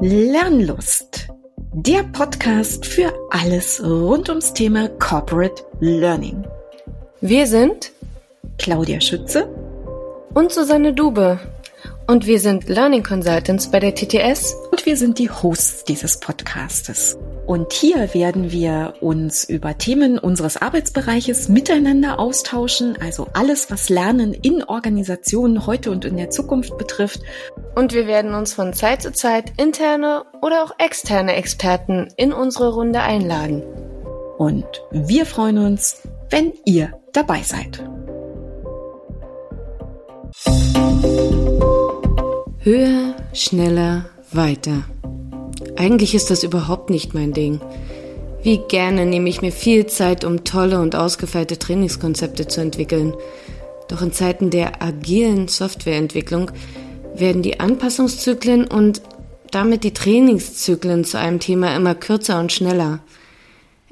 Lernlust, der Podcast für alles rund ums Thema Corporate Learning. Wir sind Claudia Schütze und Susanne Dube. Und wir sind Learning Consultants bei der TTS. Und wir sind die Hosts dieses Podcastes. Und hier werden wir uns über Themen unseres Arbeitsbereiches miteinander austauschen, also alles, was Lernen in Organisationen heute und in der Zukunft betrifft. Und wir werden uns von Zeit zu Zeit interne oder auch externe Experten in unsere Runde einladen. Und wir freuen uns, wenn ihr dabei seid. Höher, schneller, weiter. Eigentlich ist das überhaupt nicht mein Ding. Wie gerne nehme ich mir viel Zeit, um tolle und ausgefeilte Trainingskonzepte zu entwickeln. Doch in Zeiten der agilen Softwareentwicklung werden die Anpassungszyklen und damit die Trainingszyklen zu einem Thema immer kürzer und schneller.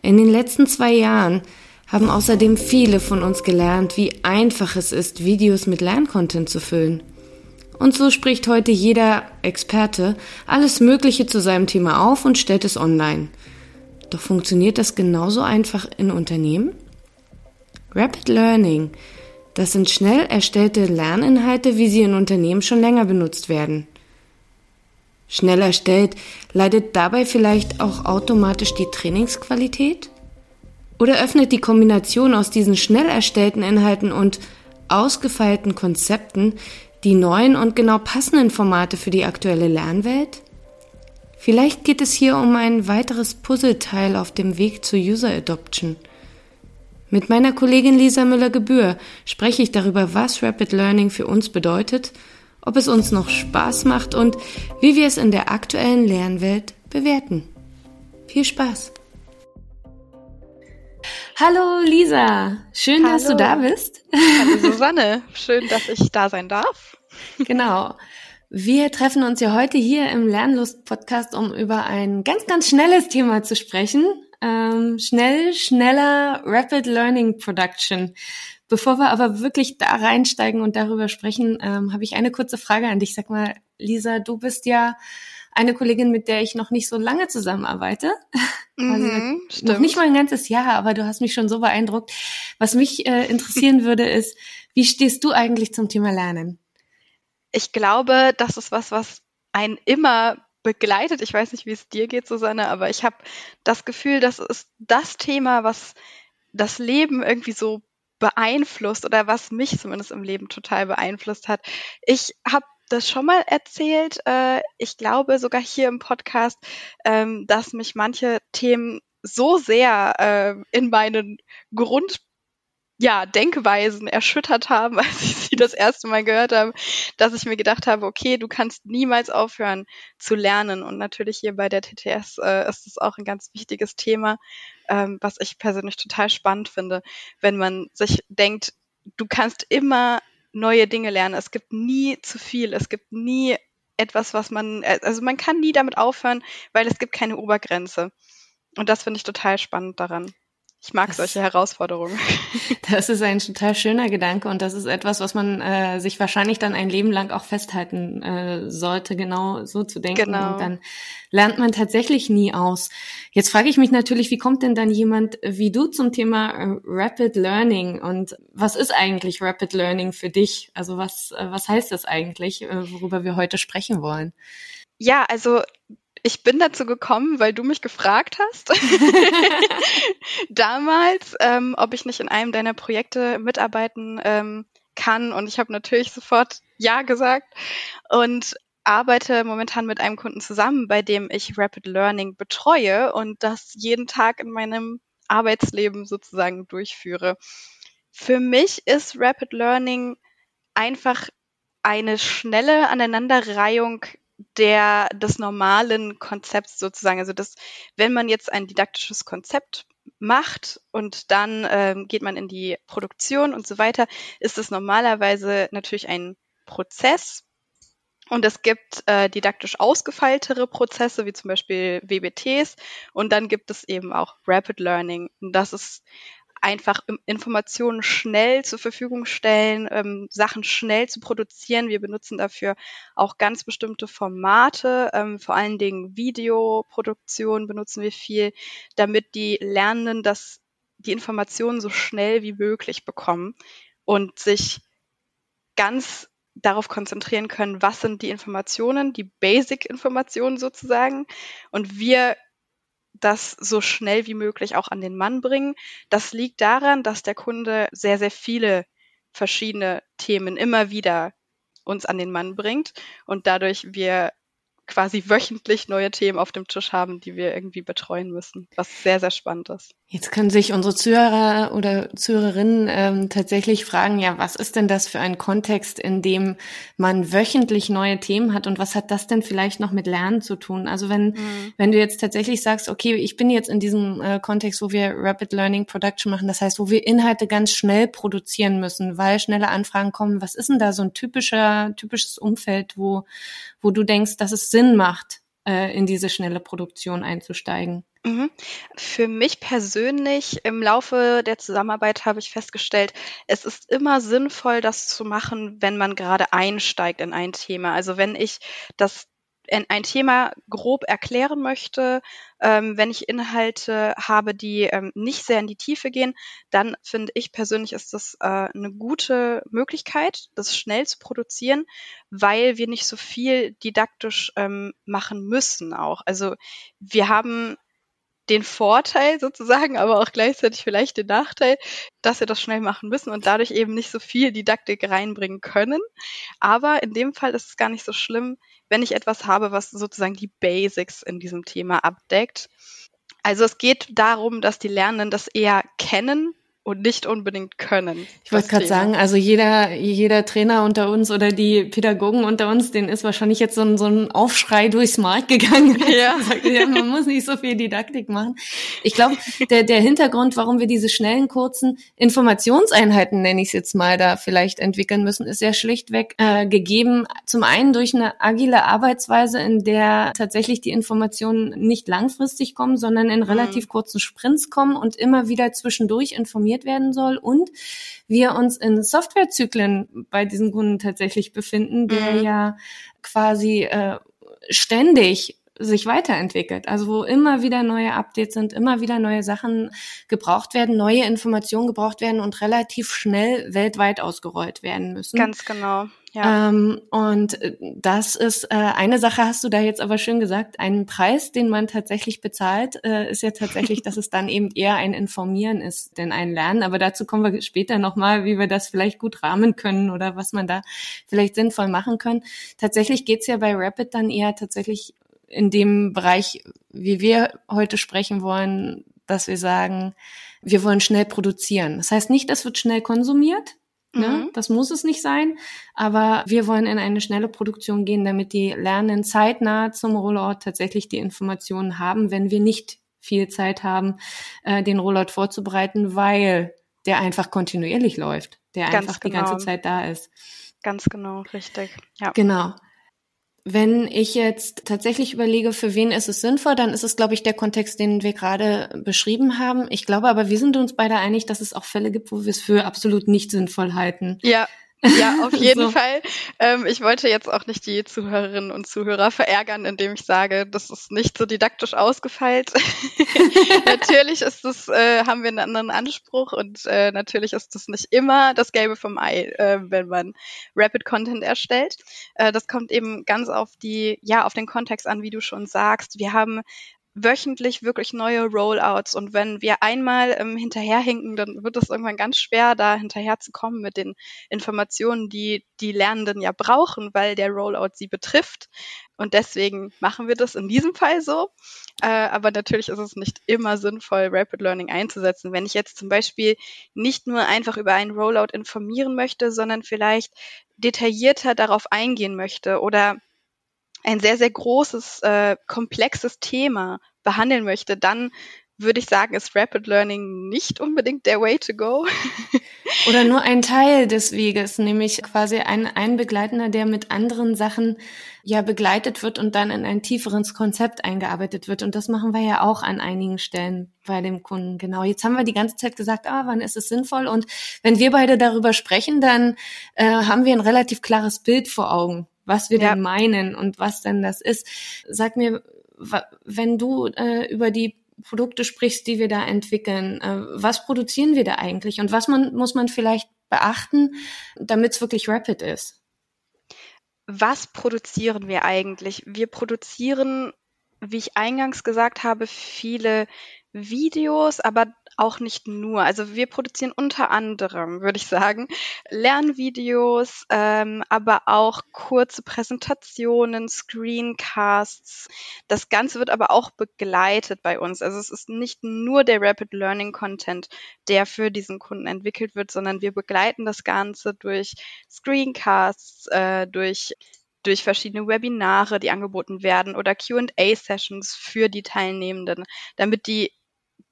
In den letzten zwei Jahren haben außerdem viele von uns gelernt, wie einfach es ist, Videos mit Lerncontent zu füllen. Und so spricht heute jeder Experte alles Mögliche zu seinem Thema auf und stellt es online. Doch funktioniert das genauso einfach in Unternehmen? Rapid Learning, das sind schnell erstellte Lerninhalte, wie sie in Unternehmen schon länger benutzt werden. Schnell erstellt, leidet dabei vielleicht auch automatisch die Trainingsqualität? Oder öffnet die Kombination aus diesen schnell erstellten Inhalten und ausgefeilten Konzepten die neuen und genau passenden Formate für die aktuelle Lernwelt? Vielleicht geht es hier um ein weiteres Puzzleteil auf dem Weg zu User Adoption. Mit meiner Kollegin Lisa Müller-Gebühr spreche ich darüber, was Rapid Learning für uns bedeutet, ob es uns noch Spaß macht und wie wir es in der aktuellen Lernwelt bewerten. Viel Spaß! Hallo Lisa, schön, Hallo. dass du da bist. Hallo Susanne, schön, dass ich da sein darf. Genau. Wir treffen uns ja heute hier im Lernlust-Podcast, um über ein ganz, ganz schnelles Thema zu sprechen. Ähm, schnell, schneller Rapid Learning Production. Bevor wir aber wirklich da reinsteigen und darüber sprechen, ähm, habe ich eine kurze Frage an dich. Sag mal, Lisa, du bist ja eine Kollegin, mit der ich noch nicht so lange zusammenarbeite. Mhm, also noch nicht mal ein ganzes Jahr, aber du hast mich schon so beeindruckt. Was mich äh, interessieren würde, ist, wie stehst du eigentlich zum Thema Lernen? Ich glaube, das ist was, was einen immer begleitet. Ich weiß nicht, wie es dir geht, Susanne, aber ich habe das Gefühl, das ist das Thema, was das Leben irgendwie so beeinflusst oder was mich zumindest im Leben total beeinflusst hat. Ich habe das schon mal erzählt, äh, ich glaube sogar hier im Podcast, ähm, dass mich manche Themen so sehr äh, in meinen Grund ja, Denkweisen erschüttert haben, als ich sie das erste Mal gehört habe, dass ich mir gedacht habe, okay, du kannst niemals aufhören zu lernen. Und natürlich hier bei der TTS äh, ist es auch ein ganz wichtiges Thema, ähm, was ich persönlich total spannend finde, wenn man sich denkt, du kannst immer neue Dinge lernen. Es gibt nie zu viel. Es gibt nie etwas, was man, äh, also man kann nie damit aufhören, weil es gibt keine Obergrenze. Und das finde ich total spannend daran. Ich mag das, solche Herausforderungen. Das ist ein total schöner Gedanke und das ist etwas, was man äh, sich wahrscheinlich dann ein Leben lang auch festhalten äh, sollte, genau so zu denken. Genau. Und dann lernt man tatsächlich nie aus. Jetzt frage ich mich natürlich, wie kommt denn dann jemand wie du zum Thema äh, Rapid Learning und was ist eigentlich Rapid Learning für dich? Also was, äh, was heißt das eigentlich, äh, worüber wir heute sprechen wollen? Ja, also ich bin dazu gekommen, weil du mich gefragt hast, damals, ähm, ob ich nicht in einem deiner Projekte mitarbeiten ähm, kann. Und ich habe natürlich sofort Ja gesagt und arbeite momentan mit einem Kunden zusammen, bei dem ich Rapid Learning betreue und das jeden Tag in meinem Arbeitsleben sozusagen durchführe. Für mich ist Rapid Learning einfach eine schnelle Aneinanderreihung der des normalen Konzepts sozusagen. Also das, wenn man jetzt ein didaktisches Konzept macht und dann ähm, geht man in die Produktion und so weiter, ist es normalerweise natürlich ein Prozess. Und es gibt äh, didaktisch ausgefeiltere Prozesse, wie zum Beispiel WBTs. Und dann gibt es eben auch Rapid Learning. Und das ist einfach Informationen schnell zur Verfügung stellen, ähm, Sachen schnell zu produzieren. Wir benutzen dafür auch ganz bestimmte Formate, ähm, vor allen Dingen Videoproduktion benutzen wir viel, damit die Lernenden das, die Informationen so schnell wie möglich bekommen und sich ganz darauf konzentrieren können, was sind die Informationen, die Basic-Informationen sozusagen. Und wir das so schnell wie möglich auch an den Mann bringen. Das liegt daran, dass der Kunde sehr, sehr viele verschiedene Themen immer wieder uns an den Mann bringt und dadurch wir quasi wöchentlich neue Themen auf dem Tisch haben, die wir irgendwie betreuen müssen, was sehr, sehr spannend ist. Jetzt können sich unsere Zuhörer oder Zuhörerinnen ähm, tatsächlich fragen, ja, was ist denn das für ein Kontext, in dem man wöchentlich neue Themen hat und was hat das denn vielleicht noch mit Lernen zu tun? Also wenn, mhm. wenn du jetzt tatsächlich sagst, okay, ich bin jetzt in diesem äh, Kontext, wo wir Rapid Learning Production machen, das heißt, wo wir Inhalte ganz schnell produzieren müssen, weil schnelle Anfragen kommen, was ist denn da so ein typischer, typisches Umfeld, wo, wo du denkst, dass es Sinn macht, äh, in diese schnelle Produktion einzusteigen? Mhm. Für mich persönlich im Laufe der Zusammenarbeit habe ich festgestellt, es ist immer sinnvoll, das zu machen, wenn man gerade einsteigt in ein Thema. Also wenn ich das ein Thema grob erklären möchte, ähm, wenn ich Inhalte habe, die ähm, nicht sehr in die Tiefe gehen, dann finde ich persönlich ist das äh, eine gute Möglichkeit, das schnell zu produzieren, weil wir nicht so viel didaktisch ähm, machen müssen auch. Also wir haben den Vorteil sozusagen, aber auch gleichzeitig vielleicht den Nachteil, dass wir das schnell machen müssen und dadurch eben nicht so viel Didaktik reinbringen können. Aber in dem Fall ist es gar nicht so schlimm, wenn ich etwas habe, was sozusagen die Basics in diesem Thema abdeckt. Also es geht darum, dass die Lernenden das eher kennen und nicht unbedingt können. Ich wollte gerade sagen, also jeder, jeder Trainer unter uns oder die Pädagogen unter uns, den ist wahrscheinlich jetzt so ein, so ein Aufschrei durchs Markt gegangen. Ja. ja man muss nicht so viel Didaktik machen. Ich glaube, der, der Hintergrund, warum wir diese schnellen, kurzen Informationseinheiten, nenne ich es jetzt mal, da vielleicht entwickeln müssen, ist ja schlichtweg äh, gegeben. Zum einen durch eine agile Arbeitsweise, in der tatsächlich die Informationen nicht langfristig kommen, sondern in relativ mhm. kurzen Sprints kommen und immer wieder zwischendurch informiert optimiert werden soll und wir uns in Softwarezyklen bei diesen Kunden tatsächlich befinden, der mhm. ja quasi äh, ständig sich weiterentwickelt. Also wo immer wieder neue Updates sind, immer wieder neue Sachen gebraucht werden, neue Informationen gebraucht werden und relativ schnell weltweit ausgerollt werden müssen. Ganz genau. Ja. Ähm, und äh, das ist äh, eine Sache, hast du da jetzt aber schön gesagt, einen Preis, den man tatsächlich bezahlt, äh, ist ja tatsächlich, dass es dann eben eher ein Informieren ist, denn ein Lernen. Aber dazu kommen wir später nochmal, wie wir das vielleicht gut rahmen können oder was man da vielleicht sinnvoll machen können. Tatsächlich geht's ja bei Rapid dann eher tatsächlich in dem Bereich, wie wir heute sprechen wollen, dass wir sagen, wir wollen schnell produzieren. Das heißt nicht, das wird schnell konsumiert, Ne? Mhm. Das muss es nicht sein, aber wir wollen in eine schnelle Produktion gehen, damit die Lernenden zeitnah zum Rollout tatsächlich die Informationen haben, wenn wir nicht viel Zeit haben, äh, den Rollout vorzubereiten, weil der einfach kontinuierlich läuft, der Ganz einfach genau. die ganze Zeit da ist. Ganz genau, richtig. Ja. Genau. Wenn ich jetzt tatsächlich überlege, für wen ist es sinnvoll, dann ist es, glaube ich, der Kontext, den wir gerade beschrieben haben. Ich glaube aber, wir sind uns beide einig, dass es auch Fälle gibt, wo wir es für absolut nicht sinnvoll halten. Ja, ja, auf jeden so. Fall. Ähm, ich wollte jetzt auch nicht die Zuhörerinnen und Zuhörer verärgern, indem ich sage, das ist nicht so didaktisch ausgefeilt. natürlich ist das, äh, haben wir einen anderen Anspruch und äh, natürlich ist das nicht immer das Gelbe vom Ei, äh, wenn man Rapid Content erstellt. Äh, das kommt eben ganz auf die, ja, auf den Kontext an, wie du schon sagst. Wir haben wöchentlich wirklich neue Rollouts. Und wenn wir einmal ähm, hinterherhinken, dann wird es irgendwann ganz schwer, da hinterherzukommen mit den Informationen, die die Lernenden ja brauchen, weil der Rollout sie betrifft. Und deswegen machen wir das in diesem Fall so. Äh, aber natürlich ist es nicht immer sinnvoll, Rapid Learning einzusetzen. Wenn ich jetzt zum Beispiel nicht nur einfach über einen Rollout informieren möchte, sondern vielleicht detaillierter darauf eingehen möchte oder ein sehr, sehr großes, äh, komplexes Thema behandeln möchte, dann würde ich sagen, ist Rapid Learning nicht unbedingt der Way to go. Oder nur ein Teil des Weges, nämlich quasi ein, ein Begleitender, der mit anderen Sachen ja begleitet wird und dann in ein tieferes Konzept eingearbeitet wird. Und das machen wir ja auch an einigen Stellen bei dem Kunden. Genau. Jetzt haben wir die ganze Zeit gesagt, ah, wann ist es sinnvoll? Und wenn wir beide darüber sprechen, dann äh, haben wir ein relativ klares Bild vor Augen, was wir ja. denn meinen und was denn das ist. Sag mir, wenn du äh, über die Produkte sprichst, die wir da entwickeln. Äh, was produzieren wir da eigentlich und was man, muss man vielleicht beachten, damit es wirklich rapid ist? Was produzieren wir eigentlich? Wir produzieren, wie ich eingangs gesagt habe, viele Videos, aber auch nicht nur. Also wir produzieren unter anderem, würde ich sagen, Lernvideos, ähm, aber auch kurze Präsentationen, Screencasts. Das Ganze wird aber auch begleitet bei uns. Also es ist nicht nur der Rapid Learning Content, der für diesen Kunden entwickelt wird, sondern wir begleiten das Ganze durch Screencasts, äh, durch durch verschiedene Webinare, die angeboten werden oder QA-Sessions für die Teilnehmenden, damit die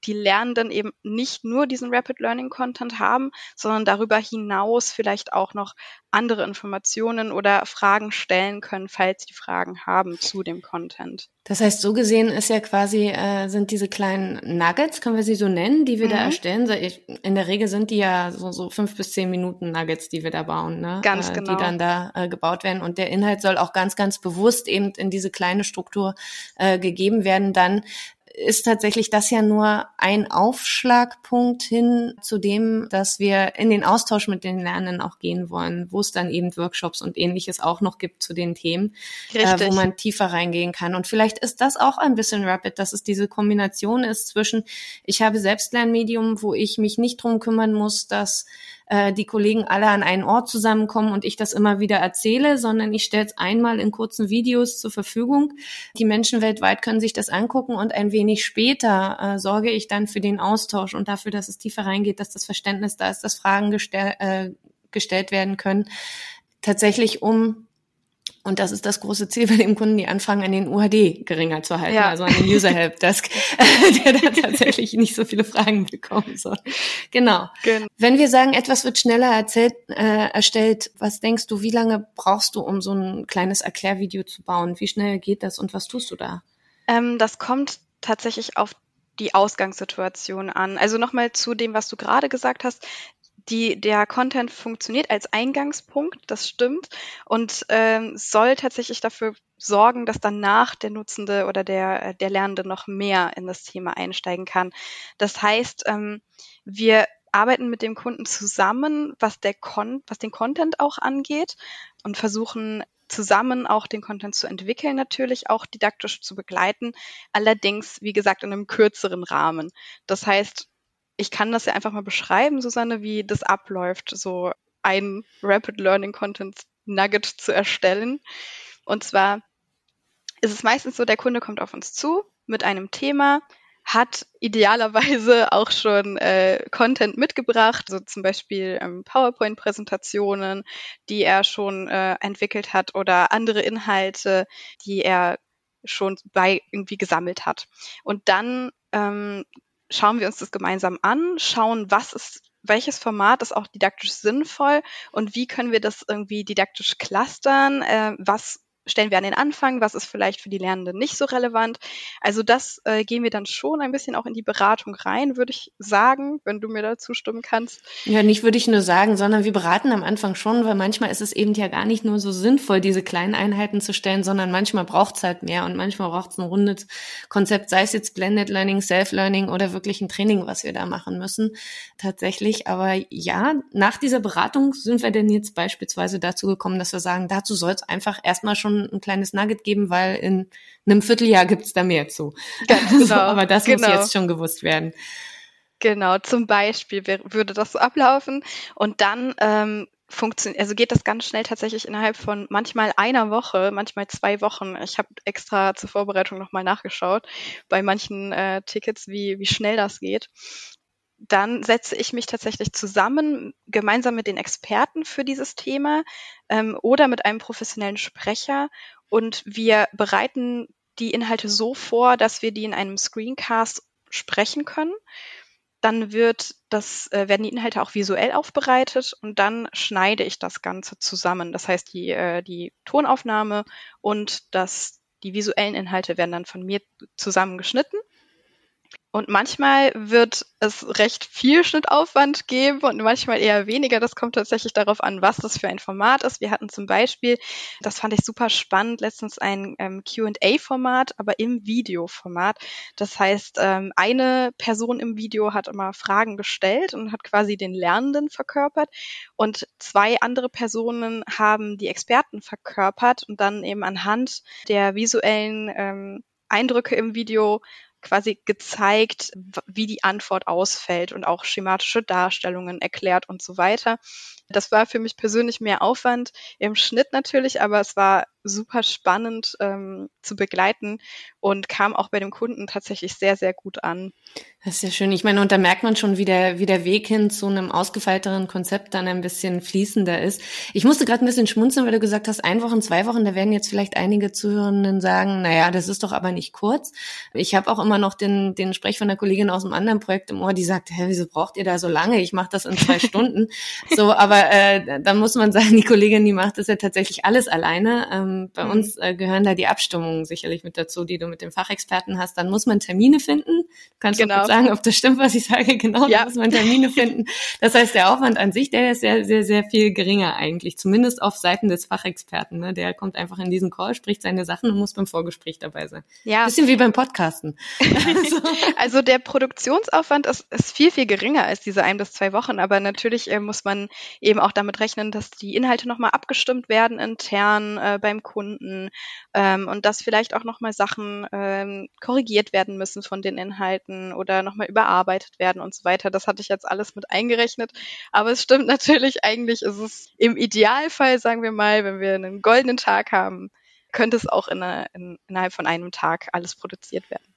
die Lernenden eben nicht nur diesen Rapid Learning Content haben, sondern darüber hinaus vielleicht auch noch andere Informationen oder Fragen stellen können, falls sie Fragen haben zu dem Content. Das heißt, so gesehen ist ja quasi, äh, sind diese kleinen Nuggets, können wir sie so nennen, die wir mhm. da erstellen. In der Regel sind die ja so, so fünf bis zehn Minuten Nuggets, die wir da bauen, ne? Ganz genau. Die dann da äh, gebaut werden. Und der Inhalt soll auch ganz, ganz bewusst eben in diese kleine Struktur äh, gegeben werden, dann ist tatsächlich das ja nur ein Aufschlagpunkt hin zu dem, dass wir in den Austausch mit den Lernenden auch gehen wollen, wo es dann eben Workshops und ähnliches auch noch gibt zu den Themen, äh, wo man tiefer reingehen kann. Und vielleicht ist das auch ein bisschen rapid, dass es diese Kombination ist zwischen, ich habe Selbstlernmedium, wo ich mich nicht drum kümmern muss, dass äh, die Kollegen alle an einen Ort zusammenkommen und ich das immer wieder erzähle, sondern ich stelle es einmal in kurzen Videos zur Verfügung. Die Menschen weltweit können sich das angucken und ein wenig später äh, sorge ich dann für den Austausch und dafür, dass es tiefer reingeht, dass das Verständnis da ist, dass Fragen gestell, äh, gestellt werden können. Tatsächlich, um und das ist das große Ziel bei dem Kunden, die anfangen, an den UHD geringer zu halten, ja. also an den User Help Desk, der da tatsächlich nicht so viele Fragen bekommen soll. Genau. genau. Wenn wir sagen, etwas wird schneller erzählt, äh, erstellt, was denkst du, wie lange brauchst du, um so ein kleines Erklärvideo zu bauen? Wie schnell geht das und was tust du da? Ähm, das kommt tatsächlich auf die Ausgangssituation an. Also nochmal zu dem, was du gerade gesagt hast die, der Content funktioniert als Eingangspunkt, das stimmt, und ähm, soll tatsächlich dafür sorgen, dass danach der Nutzende oder der, der Lernende noch mehr in das Thema einsteigen kann. Das heißt, ähm, wir arbeiten mit dem Kunden zusammen, was, der Con was den Content auch angeht und versuchen zusammen auch den Content zu entwickeln, natürlich auch didaktisch zu begleiten, allerdings, wie gesagt, in einem kürzeren Rahmen. Das heißt, ich kann das ja einfach mal beschreiben, Susanne, wie das abläuft, so ein Rapid Learning Content Nugget zu erstellen. Und zwar ist es meistens so, der Kunde kommt auf uns zu mit einem Thema, hat idealerweise auch schon äh, Content mitgebracht, so zum Beispiel ähm, PowerPoint-Präsentationen, die er schon äh, entwickelt hat oder andere Inhalte, die er schon bei irgendwie gesammelt hat. Und dann ähm, schauen wir uns das gemeinsam an, schauen, was ist, welches Format ist auch didaktisch sinnvoll und wie können wir das irgendwie didaktisch clustern, äh, was stellen wir an den Anfang, was ist vielleicht für die Lernenden nicht so relevant. Also das äh, gehen wir dann schon ein bisschen auch in die Beratung rein, würde ich sagen, wenn du mir da zustimmen kannst. Ja, nicht würde ich nur sagen, sondern wir beraten am Anfang schon, weil manchmal ist es eben ja gar nicht nur so sinnvoll, diese kleinen Einheiten zu stellen, sondern manchmal braucht es halt mehr und manchmal braucht es ein rundes Konzept, sei es jetzt Blended Learning, Self-Learning oder wirklich ein Training, was wir da machen müssen, tatsächlich. Aber ja, nach dieser Beratung sind wir denn jetzt beispielsweise dazu gekommen, dass wir sagen, dazu soll es einfach erstmal schon schon ein kleines Nugget geben, weil in einem Vierteljahr gibt's da mehr zu. Ganz genau. so, aber das genau. muss jetzt schon gewusst werden. Genau, zum Beispiel würde das so ablaufen und dann ähm, funktioniert, also geht das ganz schnell tatsächlich innerhalb von manchmal einer Woche, manchmal zwei Wochen. Ich habe extra zur Vorbereitung nochmal nachgeschaut bei manchen äh, Tickets, wie, wie schnell das geht dann setze ich mich tatsächlich zusammen, gemeinsam mit den Experten für dieses Thema ähm, oder mit einem professionellen Sprecher und wir bereiten die Inhalte so vor, dass wir die in einem Screencast sprechen können. Dann wird das, äh, werden die Inhalte auch visuell aufbereitet und dann schneide ich das Ganze zusammen. Das heißt, die, äh, die Tonaufnahme und das, die visuellen Inhalte werden dann von mir zusammengeschnitten und manchmal wird es recht viel Schnittaufwand geben und manchmal eher weniger. Das kommt tatsächlich darauf an, was das für ein Format ist. Wir hatten zum Beispiel, das fand ich super spannend, letztens ein ähm, QA-Format, aber im Videoformat. Das heißt, ähm, eine Person im Video hat immer Fragen gestellt und hat quasi den Lernenden verkörpert und zwei andere Personen haben die Experten verkörpert und dann eben anhand der visuellen ähm, Eindrücke im Video quasi gezeigt, wie die Antwort ausfällt und auch schematische Darstellungen erklärt und so weiter. Das war für mich persönlich mehr Aufwand im Schnitt natürlich, aber es war super spannend ähm, zu begleiten und kam auch bei dem Kunden tatsächlich sehr, sehr gut an. Das ist ja schön. Ich meine, und da merkt man schon, wie der, wie der Weg hin zu einem ausgefeilteren Konzept dann ein bisschen fließender ist. Ich musste gerade ein bisschen schmunzeln, weil du gesagt hast, ein Wochen, zwei Wochen, da werden jetzt vielleicht einige Zuhörenden sagen, naja, das ist doch aber nicht kurz. Ich habe auch immer noch den, den Sprech von der Kollegin aus einem anderen Projekt im Ohr, die sagt, hä, wieso braucht ihr da so lange? Ich mache das in zwei Stunden. So, aber äh, da muss man sagen, die Kollegin, die macht das ja tatsächlich alles alleine. Ähm, bei mhm. uns äh, gehören da die Abstimmungen sicherlich mit dazu, die du mit dem Fachexperten hast. Dann muss man Termine finden. Du kannst genau. du sagen, ob das stimmt, was ich sage. Genau, ja. da muss man Termine finden. Das heißt, der Aufwand an sich, der ist sehr, sehr, sehr viel geringer eigentlich. Zumindest auf Seiten des Fachexperten. Ne? Der kommt einfach in diesen Call, spricht seine Sachen und muss beim Vorgespräch dabei sein. Ja. Bisschen wie beim Podcasten. Also. also der Produktionsaufwand ist, ist viel, viel geringer als diese ein bis zwei Wochen. Aber natürlich äh, muss man eben auch damit rechnen, dass die Inhalte nochmal abgestimmt werden intern äh, beim Kunden ähm, und dass vielleicht auch nochmal Sachen ähm, korrigiert werden müssen von den Inhalten oder nochmal überarbeitet werden und so weiter. Das hatte ich jetzt alles mit eingerechnet. Aber es stimmt natürlich, eigentlich ist es im Idealfall, sagen wir mal, wenn wir einen goldenen Tag haben, könnte es auch in in, innerhalb von einem Tag alles produziert werden.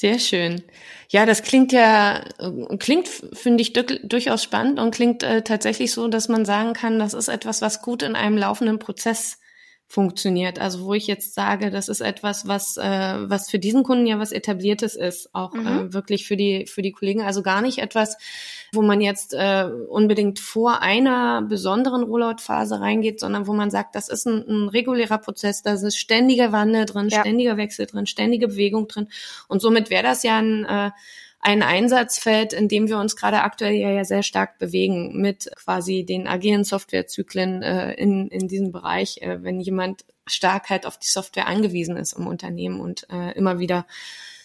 Sehr schön. Ja, das klingt ja, klingt, finde ich, durchaus spannend und klingt äh, tatsächlich so, dass man sagen kann, das ist etwas, was gut in einem laufenden Prozess funktioniert. Also wo ich jetzt sage, das ist etwas, was äh, was für diesen Kunden ja was etabliertes ist, auch mhm. äh, wirklich für die für die Kollegen. Also gar nicht etwas, wo man jetzt äh, unbedingt vor einer besonderen Rollout-Phase reingeht, sondern wo man sagt, das ist ein, ein regulärer Prozess, da ist ständiger Wandel drin, ja. ständiger Wechsel drin, ständige Bewegung drin. Und somit wäre das ja ein äh, ein Einsatzfeld, in dem wir uns gerade aktuell ja, ja sehr stark bewegen mit quasi den agilen Softwarezyklen äh, in, in diesem Bereich, äh, wenn jemand stark halt auf die Software angewiesen ist im Unternehmen und äh, immer wieder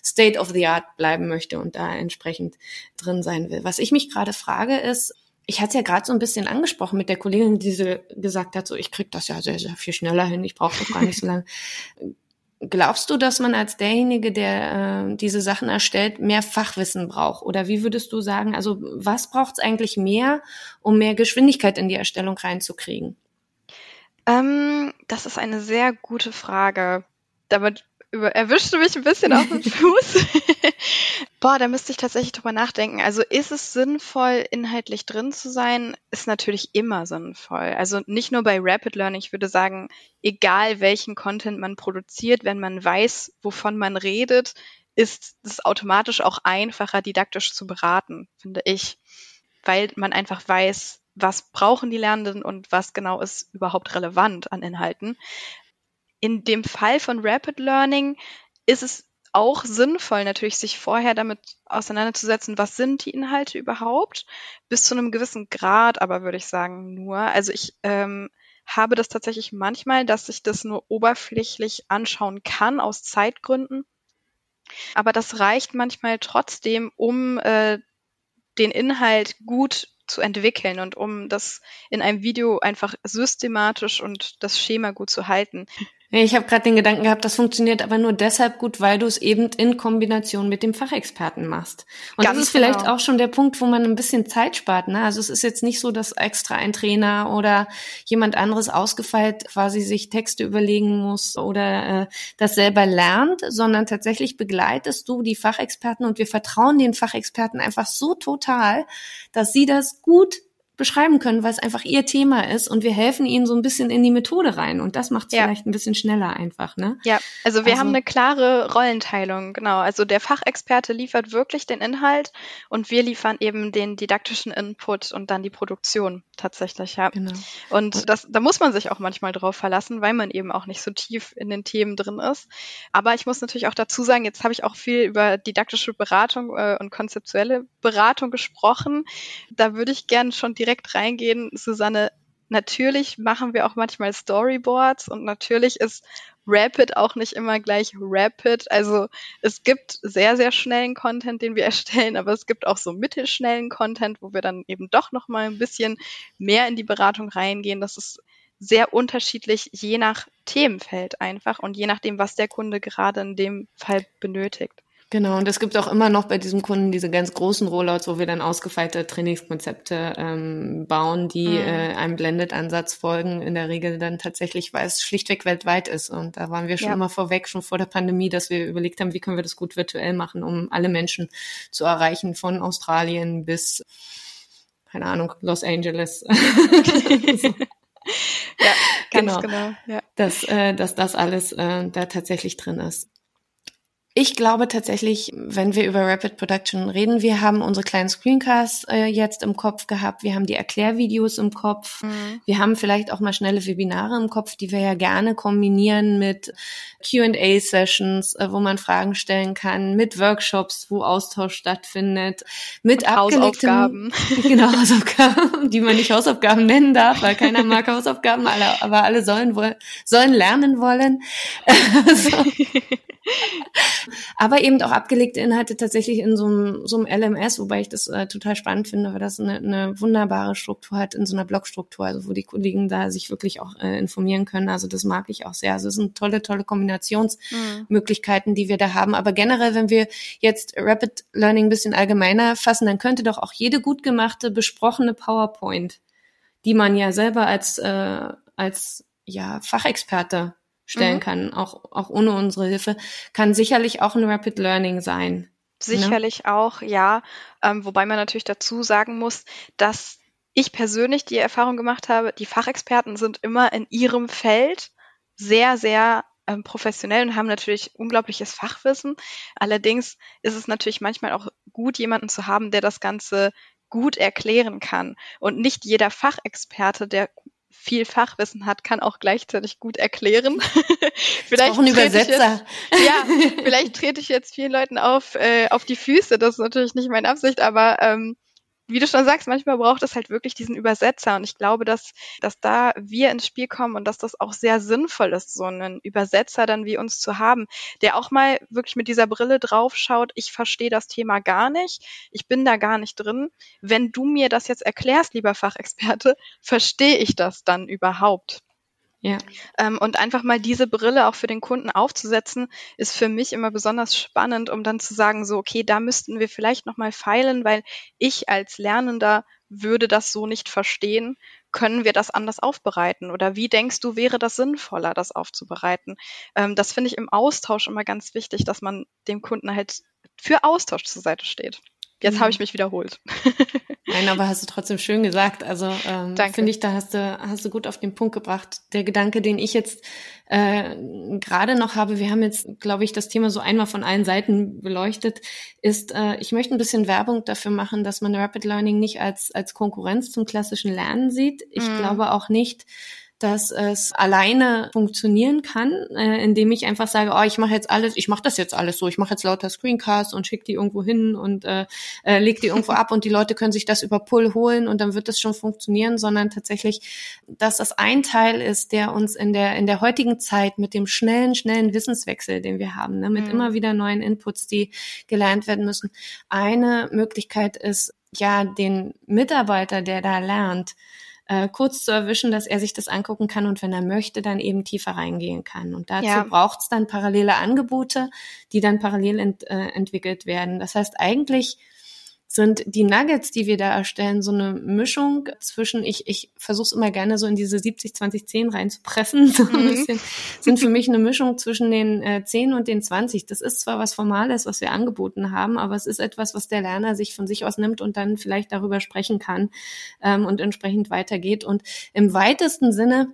State of the Art bleiben möchte und da entsprechend drin sein will. Was ich mich gerade frage ist, ich hatte es ja gerade so ein bisschen angesprochen mit der Kollegin, die so gesagt hat, so ich krieg das ja sehr, sehr viel schneller hin, ich brauche doch gar nicht so lange. Glaubst du, dass man als derjenige, der äh, diese Sachen erstellt, mehr Fachwissen braucht? Oder wie würdest du sagen, also was braucht es eigentlich mehr, um mehr Geschwindigkeit in die Erstellung reinzukriegen? Ähm, das ist eine sehr gute Frage. Damit über, erwischte mich ein bisschen auf den Fuß. Boah, da müsste ich tatsächlich drüber nachdenken. Also ist es sinnvoll, inhaltlich drin zu sein? Ist natürlich immer sinnvoll. Also nicht nur bei Rapid Learning. Ich würde sagen, egal welchen Content man produziert, wenn man weiß, wovon man redet, ist es automatisch auch einfacher, didaktisch zu beraten, finde ich. Weil man einfach weiß, was brauchen die Lernenden und was genau ist überhaupt relevant an Inhalten in dem Fall von Rapid Learning ist es auch sinnvoll, natürlich sich vorher damit auseinanderzusetzen, was sind die Inhalte überhaupt, bis zu einem gewissen Grad, aber würde ich sagen nur. Also ich ähm, habe das tatsächlich manchmal, dass ich das nur oberflächlich anschauen kann aus Zeitgründen. Aber das reicht manchmal trotzdem, um äh, den Inhalt gut zu entwickeln und um das in einem Video einfach systematisch und das Schema gut zu halten. Ich habe gerade den Gedanken gehabt, das funktioniert aber nur deshalb gut, weil du es eben in Kombination mit dem Fachexperten machst. Und Ganz das ist vielleicht genau. auch schon der Punkt, wo man ein bisschen Zeit spart. Ne? Also es ist jetzt nicht so, dass extra ein Trainer oder jemand anderes ausgefeilt quasi sich Texte überlegen muss oder äh, das selber lernt, sondern tatsächlich begleitest du die Fachexperten und wir vertrauen den Fachexperten einfach so total, dass sie das gut beschreiben können, weil es einfach ihr Thema ist und wir helfen ihnen so ein bisschen in die Methode rein und das macht es ja. vielleicht ein bisschen schneller einfach, ne? Ja, also wir also, haben eine klare Rollenteilung, genau. Also der Fachexperte liefert wirklich den Inhalt und wir liefern eben den didaktischen Input und dann die Produktion tatsächlich, ja. Genau. Und das, da muss man sich auch manchmal drauf verlassen, weil man eben auch nicht so tief in den Themen drin ist. Aber ich muss natürlich auch dazu sagen, jetzt habe ich auch viel über didaktische Beratung äh, und konzeptuelle Beratung gesprochen. Da würde ich gerne schon direkt reingehen, Susanne. Natürlich machen wir auch manchmal Storyboards und natürlich ist Rapid auch nicht immer gleich Rapid. Also es gibt sehr, sehr schnellen Content, den wir erstellen, aber es gibt auch so mittelschnellen Content, wo wir dann eben doch nochmal ein bisschen mehr in die Beratung reingehen. Das ist sehr unterschiedlich, je nach Themenfeld einfach und je nachdem, was der Kunde gerade in dem Fall benötigt. Genau, und es gibt auch immer noch bei diesem Kunden diese ganz großen Rollouts, wo wir dann ausgefeilte Trainingskonzepte ähm, bauen, die mhm. äh, einem Blended-Ansatz folgen, in der Regel dann tatsächlich, weil es schlichtweg weltweit ist. Und da waren wir schon ja. immer vorweg, schon vor der Pandemie, dass wir überlegt haben, wie können wir das gut virtuell machen, um alle Menschen zu erreichen, von Australien bis, keine Ahnung, Los Angeles. so. Ja, ganz genau. genau ja. Dass, äh, dass das alles äh, da tatsächlich drin ist. Ich glaube tatsächlich, wenn wir über Rapid Production reden, wir haben unsere kleinen Screencasts äh, jetzt im Kopf gehabt, wir haben die Erklärvideos im Kopf, mhm. wir haben vielleicht auch mal schnelle Webinare im Kopf, die wir ja gerne kombinieren mit Q&A-Sessions, äh, wo man Fragen stellen kann, mit Workshops, wo Austausch stattfindet, mit Hausaufgaben. Genau, Hausaufgaben, die man nicht Hausaufgaben nennen darf, weil keiner mag Hausaufgaben, alle, aber alle sollen, wollen, sollen lernen wollen. so. Aber eben auch abgelegte Inhalte tatsächlich in so einem, so einem LMS, wobei ich das äh, total spannend finde, weil das eine, eine wunderbare Struktur hat in so einer Blogstruktur, also wo die Kollegen da sich wirklich auch äh, informieren können. Also das mag ich auch sehr. Also es sind tolle, tolle Kombinationsmöglichkeiten, mhm. die wir da haben. Aber generell, wenn wir jetzt Rapid Learning ein bisschen allgemeiner fassen, dann könnte doch auch jede gut gemachte, besprochene PowerPoint, die man ja selber als, äh, als ja, Fachexperte stellen mhm. kann, auch, auch ohne unsere Hilfe, kann sicherlich auch ein Rapid Learning sein. Ne? Sicherlich ne? auch, ja. Ähm, wobei man natürlich dazu sagen muss, dass ich persönlich die Erfahrung gemacht habe, die Fachexperten sind immer in ihrem Feld sehr, sehr ähm, professionell und haben natürlich unglaubliches Fachwissen. Allerdings ist es natürlich manchmal auch gut, jemanden zu haben, der das Ganze gut erklären kann. Und nicht jeder Fachexperte, der viel Fachwissen hat, kann auch gleichzeitig gut erklären. vielleicht auch ein Übersetzer. Jetzt, ja, vielleicht trete ich jetzt vielen Leuten auf, äh, auf die Füße. Das ist natürlich nicht meine Absicht, aber ähm, wie du schon sagst, manchmal braucht es halt wirklich diesen Übersetzer. Und ich glaube, dass, dass da wir ins Spiel kommen und dass das auch sehr sinnvoll ist, so einen Übersetzer dann wie uns zu haben, der auch mal wirklich mit dieser Brille draufschaut, ich verstehe das Thema gar nicht, ich bin da gar nicht drin. Wenn du mir das jetzt erklärst, lieber Fachexperte, verstehe ich das dann überhaupt? Ja. Ähm, und einfach mal diese Brille auch für den Kunden aufzusetzen, ist für mich immer besonders spannend, um dann zu sagen, so, okay, da müssten wir vielleicht nochmal feilen, weil ich als Lernender würde das so nicht verstehen. Können wir das anders aufbereiten? Oder wie denkst du, wäre das sinnvoller, das aufzubereiten? Ähm, das finde ich im Austausch immer ganz wichtig, dass man dem Kunden halt für Austausch zur Seite steht. Jetzt habe ich mhm. mich wiederholt. Nein, aber hast du trotzdem schön gesagt. Also ähm, finde ich, da hast du, hast du gut auf den Punkt gebracht. Der Gedanke, den ich jetzt äh, gerade noch habe, wir haben jetzt, glaube ich, das Thema so einmal von allen Seiten beleuchtet, ist, äh, ich möchte ein bisschen Werbung dafür machen, dass man Rapid Learning nicht als, als Konkurrenz zum klassischen Lernen sieht. Ich mm. glaube auch nicht, dass es alleine funktionieren kann, äh, indem ich einfach sage, oh, ich mache jetzt alles, ich mache das jetzt alles so, ich mache jetzt lauter Screencasts und schicke die irgendwo hin und äh, äh, leg die irgendwo ab und die Leute können sich das über Pull holen und dann wird das schon funktionieren, sondern tatsächlich, dass das ein Teil ist, der uns in der in der heutigen Zeit mit dem schnellen schnellen Wissenswechsel, den wir haben, ne, mit mhm. immer wieder neuen Inputs, die gelernt werden müssen, eine Möglichkeit ist, ja, den Mitarbeiter, der da lernt, äh, kurz zu erwischen, dass er sich das angucken kann und wenn er möchte, dann eben tiefer reingehen kann. Und dazu ja. braucht es dann parallele Angebote, die dann parallel ent, äh, entwickelt werden. Das heißt, eigentlich sind die Nuggets, die wir da erstellen, so eine Mischung zwischen, ich, ich versuche es immer gerne so in diese 70-20-10 reinzupressen, so ein mhm. bisschen, sind für mich eine Mischung zwischen den äh, 10 und den 20. Das ist zwar was Formales, was wir angeboten haben, aber es ist etwas, was der Lerner sich von sich aus nimmt und dann vielleicht darüber sprechen kann ähm, und entsprechend weitergeht. Und im weitesten Sinne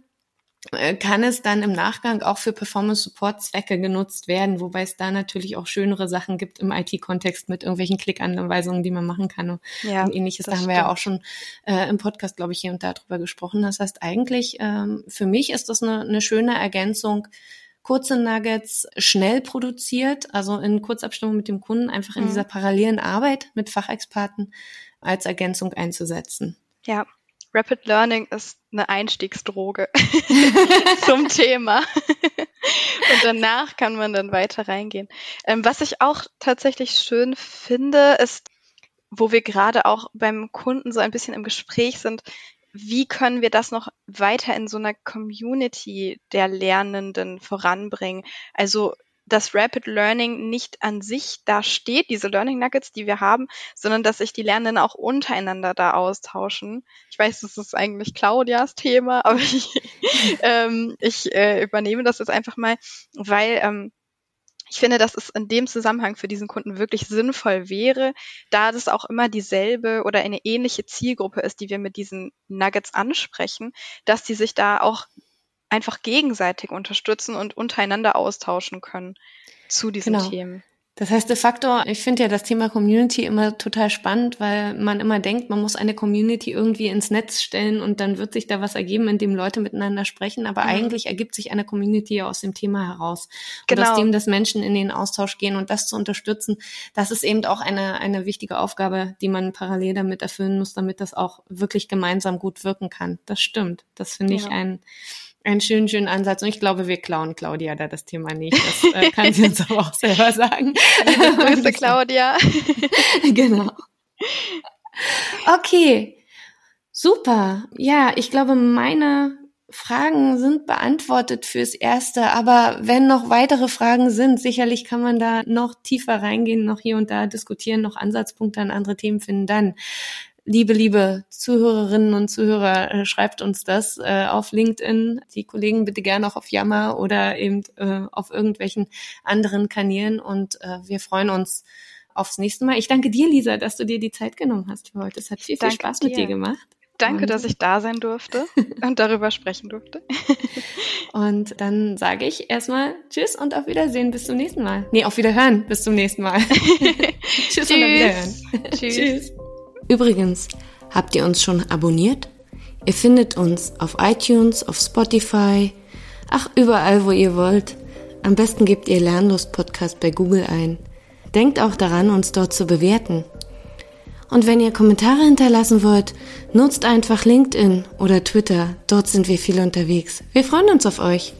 kann es dann im Nachgang auch für Performance-Support-Zwecke genutzt werden, wobei es da natürlich auch schönere Sachen gibt im IT-Kontext mit irgendwelchen Klickanweisungen, die man machen kann ja, und ähnliches. Da haben wir ja auch schon äh, im Podcast, glaube ich, hier und da drüber gesprochen. Das heißt, eigentlich ähm, für mich ist das eine, eine schöne Ergänzung, kurze Nuggets schnell produziert, also in Kurzabstimmung mit dem Kunden, einfach in mhm. dieser parallelen Arbeit mit Fachexperten als Ergänzung einzusetzen. Ja, Rapid Learning ist eine Einstiegsdroge zum Thema. Und danach kann man dann weiter reingehen. Ähm, was ich auch tatsächlich schön finde, ist, wo wir gerade auch beim Kunden so ein bisschen im Gespräch sind, wie können wir das noch weiter in so einer Community der Lernenden voranbringen? Also dass Rapid Learning nicht an sich da steht, diese Learning Nuggets, die wir haben, sondern dass sich die Lernenden auch untereinander da austauschen. Ich weiß, das ist eigentlich Claudias Thema, aber ich, ähm, ich äh, übernehme das jetzt einfach mal, weil ähm, ich finde, dass es in dem Zusammenhang für diesen Kunden wirklich sinnvoll wäre, da das auch immer dieselbe oder eine ähnliche Zielgruppe ist, die wir mit diesen Nuggets ansprechen, dass die sich da auch einfach gegenseitig unterstützen und untereinander austauschen können zu diesen genau. Themen. Das heißt de facto, ich finde ja das Thema Community immer total spannend, weil man immer denkt, man muss eine Community irgendwie ins Netz stellen und dann wird sich da was ergeben, in dem Leute miteinander sprechen. Aber mhm. eigentlich ergibt sich eine Community aus dem Thema heraus. Genau. Und aus dem, dass Menschen in den Austausch gehen und das zu unterstützen, das ist eben auch eine, eine wichtige Aufgabe, die man parallel damit erfüllen muss, damit das auch wirklich gemeinsam gut wirken kann. Das stimmt. Das finde ich ein einen schönen, schönen Ansatz. Und ich glaube, wir klauen Claudia da das Thema nicht. Das äh, kann sie uns aber auch selber sagen. Liebe Grüße, Claudia. genau. Okay. Super. Ja, ich glaube, meine Fragen sind beantwortet fürs Erste, aber wenn noch weitere Fragen sind, sicherlich kann man da noch tiefer reingehen, noch hier und da diskutieren, noch Ansatzpunkte an andere Themen finden, dann liebe, liebe Zuhörerinnen und Zuhörer, äh, schreibt uns das äh, auf LinkedIn. Die Kollegen bitte gerne auch auf Yammer oder eben äh, auf irgendwelchen anderen Kanälen und äh, wir freuen uns aufs nächste Mal. Ich danke dir, Lisa, dass du dir die Zeit genommen hast für heute. Es hat viel, viel Spaß dir. mit dir gemacht. Danke, und dass ich da sein durfte und darüber sprechen durfte. und dann sage ich erstmal Tschüss und auf Wiedersehen. Bis zum nächsten Mal. Nee, auf Wiederhören. Bis zum nächsten Mal. Tschüss, Tschüss und auf Wiederhören. Tschüss. Tschüss. Übrigens, habt ihr uns schon abonniert? Ihr findet uns auf iTunes, auf Spotify, ach überall, wo ihr wollt. Am besten gebt ihr Lernlust Podcast bei Google ein. Denkt auch daran, uns dort zu bewerten. Und wenn ihr Kommentare hinterlassen wollt, nutzt einfach LinkedIn oder Twitter. Dort sind wir viel unterwegs. Wir freuen uns auf euch.